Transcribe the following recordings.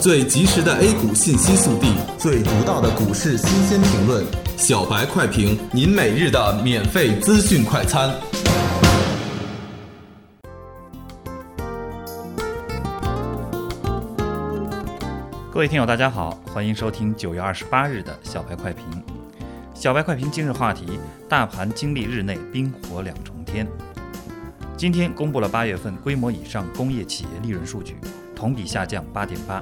最及时的 A 股信息速递，最独到的股市新鲜评论，小白快评，您每日的免费资讯快餐。各位听友，大家好，欢迎收听九月二十八日的小白快评。小白快评今日话题：大盘经历日内冰火两重天。今天公布了八月份规模以上工业企业利润数据，同比下降八点八。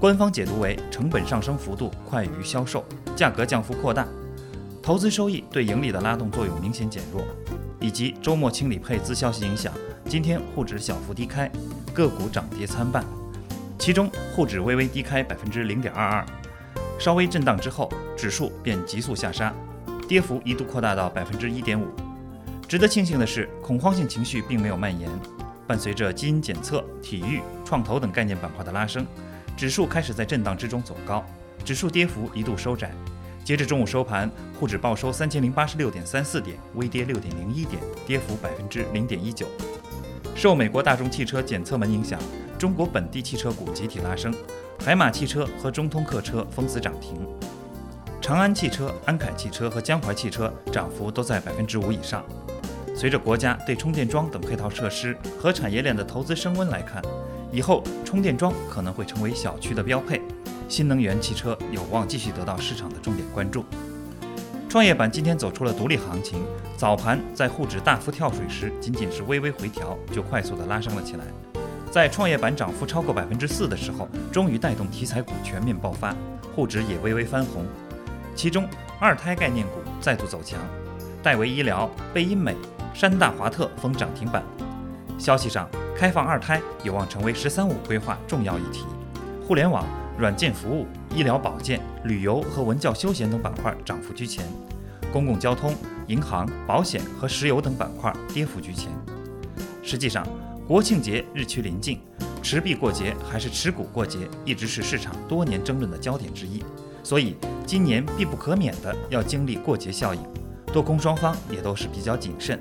官方解读为成本上升幅度快于销售，价格降幅扩大，投资收益对盈利的拉动作用明显减弱，以及周末清理配资消息影响，今天沪指小幅低开，个股涨跌参半。其中沪指微微低开百分之零点二二，稍微震荡之后，指数便急速下杀，跌幅一度扩大到百分之一点五。值得庆幸的是，恐慌性情绪并没有蔓延。伴随着基因检测、体育、创投等概念板块的拉升，指数开始在震荡之中走高，指数跌幅一度收窄。截至中午收盘，沪指报收三千零八十六点三四点，微跌六点零一点，跌幅百分之零点一九。受美国大众汽车检测门影响，中国本地汽车股集体拉升，海马汽车和中通客车封死涨停，长安汽车、安凯汽车和江淮汽车涨幅都在百分之五以上。随着国家对充电桩等配套设施和产业链的投资升温来看，以后充电桩可能会成为小区的标配，新能源汽车有望继续得到市场的重点关注。创业板今天走出了独立行情，早盘在沪指大幅跳水时，仅仅是微微回调，就快速的拉升了起来。在创业板涨幅超过百分之四的时候，终于带动题材股全面爆发，沪指也微微翻红。其中二胎概念股再度走强，戴维医疗、贝因美。山大华特封涨停板。消息上，开放二胎有望成为“十三五”规划重要议题。互联网、软件服务、医疗保健、旅游和文教休闲等板块涨幅居前，公共交通、银行、保险和石油等板块跌幅居前。实际上，国庆节日趋临近，持币过节还是持股过节，一直是市场多年争论的焦点之一。所以，今年必不可免的要经历过节效应，多空双方也都是比较谨慎。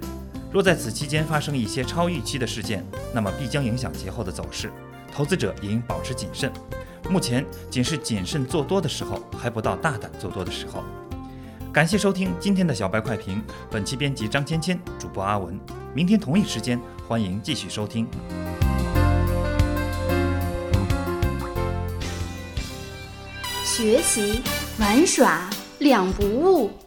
若在此期间发生一些超预期的事件，那么必将影响节后的走势，投资者也应保持谨慎。目前仅是谨慎做多的时候，还不到大胆做多的时候。感谢收听今天的小白快评，本期编辑张芊芊，主播阿文。明天同一时间，欢迎继续收听。学习玩耍两不误。